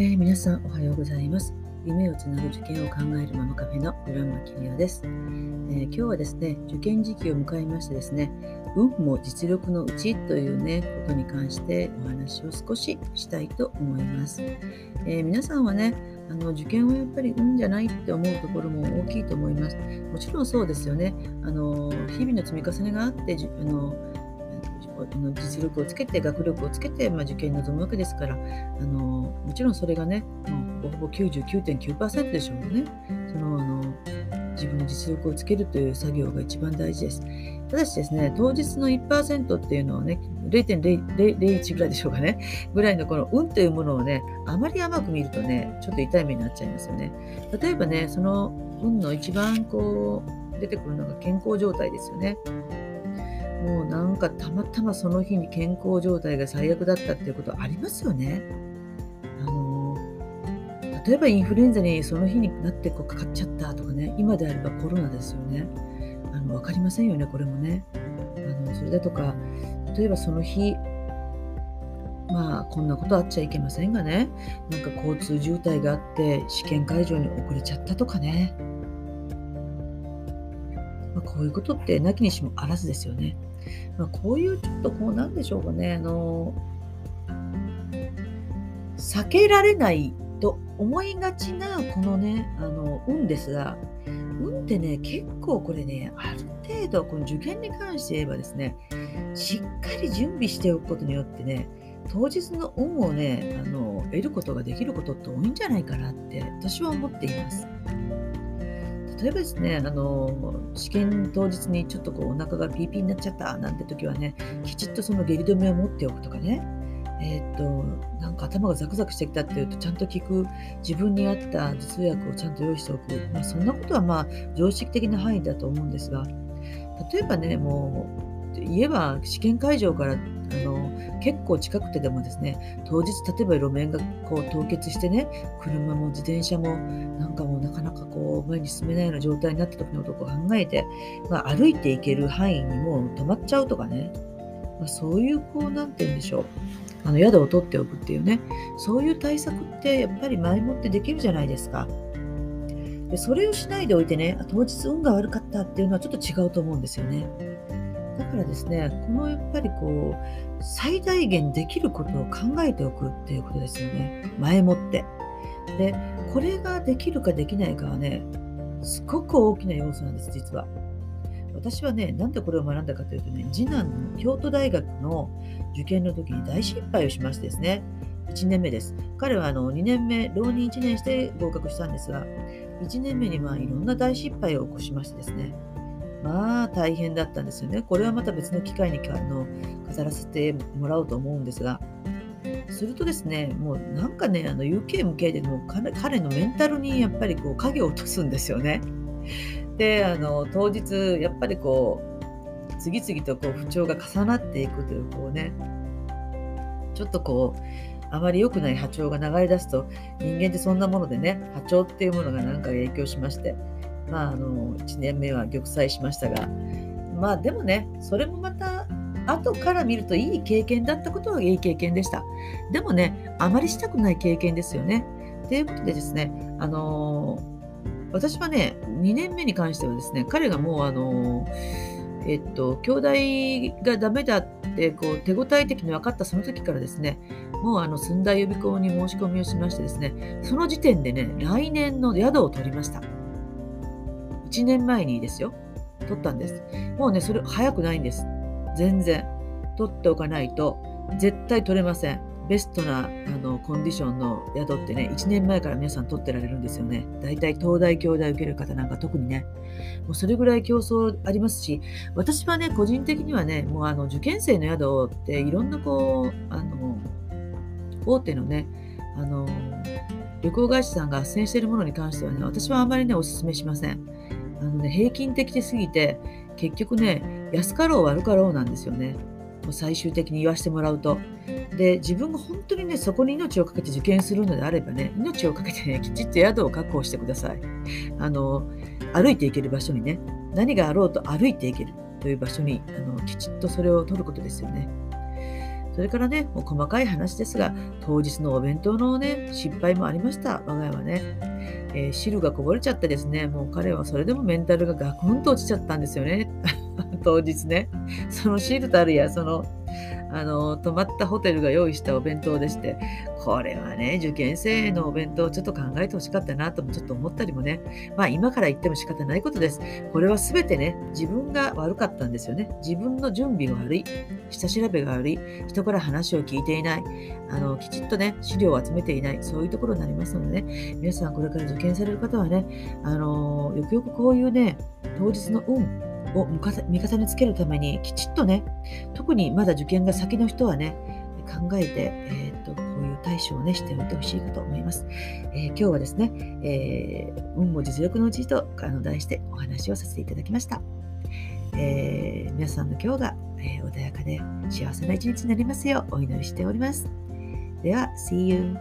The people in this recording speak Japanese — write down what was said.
えー、皆さんおはようございます。夢をつなぐ受験を考えるママカフェの浦間キリです、えー、今日はですね、受験時期を迎えましてですね、運も実力のうちというね、ことに関してお話を少ししたいと思います。えー、皆さんはね、あの受験はやっぱり運じゃないって思うところも大きいと思います。もちろんそうですよね。あの日々の積み重ねがあってあのの実力をつけて学力をつけて、まあ、受験に臨むわけですからあのもちろんそれがねもうほぼ99.9%でしょうねそのあの自分の実力をつけるという作業が一番大事です。ただしですね、当日の1%っていうのはね、0.001ぐらいでしょうかね、ぐらいのこの運というものをね、あまり甘く見るとね、ちょっと痛い目になっちゃいますよね。例えばね、その運の一番こう出てくるのが健康状態ですよね。もうなんかたまたまその日に健康状態が最悪だったっていうことありますよね。あの例えばインフルエンザにその日になってこうかかっちゃったとかね今であればコロナですよね。あの分かりませんよねこれもね。あのそれだとか例えばその日まあこんなことあっちゃいけませんがねなんか交通渋滞があって試験会場に遅れちゃったとかね。まあ、こういうことってなきにしもあらずですよね。まあ、こういうちょっとこうなんでしょうかねあの避けられないと思いがちなこのねあの運ですが運ってね結構これねある程度この受験に関して言えばですねしっかり準備しておくことによってね当日の運をねあの得ることができることって多いんじゃないかなって私は思っています。例えばですね、あの試験当日にちょっとこうお腹がピーピーになっちゃったなんて時はね、きちっとその下痢止めを持っておくとかね、えー、っと、なんか頭がザクザクしてきたっていうと、ちゃんと効く自分に合った頭痛薬をちゃんと用意しておく。まあ、そんなことはまあ常識的な範囲だと思うんですが、例えばね、もう、言えば試験会場からあの結構近くてでもですね当日例えば路面がこう凍結してね車も自転車もなんかもうなかなかこう前に進めないような状態になった時のことを考えて、まあ、歩いていける範囲にもう止まっちゃうとかね、まあ、そういうこう何て言うんでしょうあの宿を取っておくっていうねそういう対策ってやっぱり前もってできるじゃないですか。でそれをしないでおいてね当日運が悪かったっていうのはちょっと違うと思うんですよね。だからですね、このやっぱりこう、最大限できることを考えておくっていうことですよね。前もって。で、これができるかできないかはね、すごく大きな要素なんです、実は。私はね、なんでこれを学んだかというとね、次男の京都大学の受験の時に大失敗をしましてですね、1年目です。彼はあの2年目、浪人1年して合格したんですが、1年目にまあいろんな大失敗を起こしましてですね、まあ大変だったんですよね。これはまた別の機会にあの飾らせてもらおうと思うんですが、するとですね、もうなんかね、あの UK 向けでも彼彼のメンタルにやっぱりこう影を落とすんですよね。で、あの当日やっぱりこう次々とこう不調が重なっていくというこうね、ちょっとこうあまり良くない波長が流れ出すと人間ってそんなものでね波長っていうものが何か影響しましてまあ、あの1年目は玉砕しましたが、まあでもね、それもまた後から見るといい経験だったことはいい経験でした。でもね、あまりしたくない経験ですよね。ということでですね、あのー、私はね、2年目に関してはですね、彼がもうあのー、えっと、兄弟がダメだってこう手応え的に分かったその時からですね、もうあの寸大予備校に申し込みをしましてですね、その時点でね、来年の宿を取りました。1年前にですよ、取ったんです。もうね、それ早くないんです。全然。取っておかないと絶対取れません。ベストなあのコンディションの宿ってね、1年前から皆さん取ってられるんですよね。大体東大、京大受ける方なんか特にね、もうそれぐらい競争ありますし、私はね、個人的にはね、もうあの受験生の宿っていろんなこう、あの、大手のね、あの、旅行会社さんが斡旋しているものに関してはね、私はあまりね、お勧めしません。あのね、平均的すぎて、結局ね、安かろう悪かろうなんですよね。最終的に言わせてもらうと。で、自分が本当にね、そこに命を懸けて受験するのであればね、命を懸けてね、きちっと宿を確保してください。あの、歩いていける場所にね、何があろうと歩いていけるという場所に、あのきちっとそれを取ることですよね。それからね、もう細かい話ですが、当日のお弁当のね、失敗もありました。我が家はね。えー、汁がこぼれちゃってですね、もう彼はそれでもメンタルがガクンと落ちちゃったんですよね。当日ね。その汁たるや、そのあの泊まったホテルが用意したお弁当でしてこれはね受験生のお弁当ちょっと考えてほしかったなともちょっと思ったりもねまあ今から言っても仕方ないことです。これは全てね自分が悪かったんですよね。自分の準備が悪い。下調べが悪い。人から話を聞いていない。あのきちっとね資料を集めていない。そういうところになりますのでね皆さんこれから受験される方はねあのよくよくこういうね当日の運を味方につけるためにきちっとね特にまだ受験が先の人はね考えて、えー、っとこういう対処をねしておいてほしいかと思います、えー、今日はですね、えー、運も実力のうちとあの題してお話をさせていただきました、えー、皆さんの今日が、え穏やかで幸せな一日になりますようお祈りしております。では See you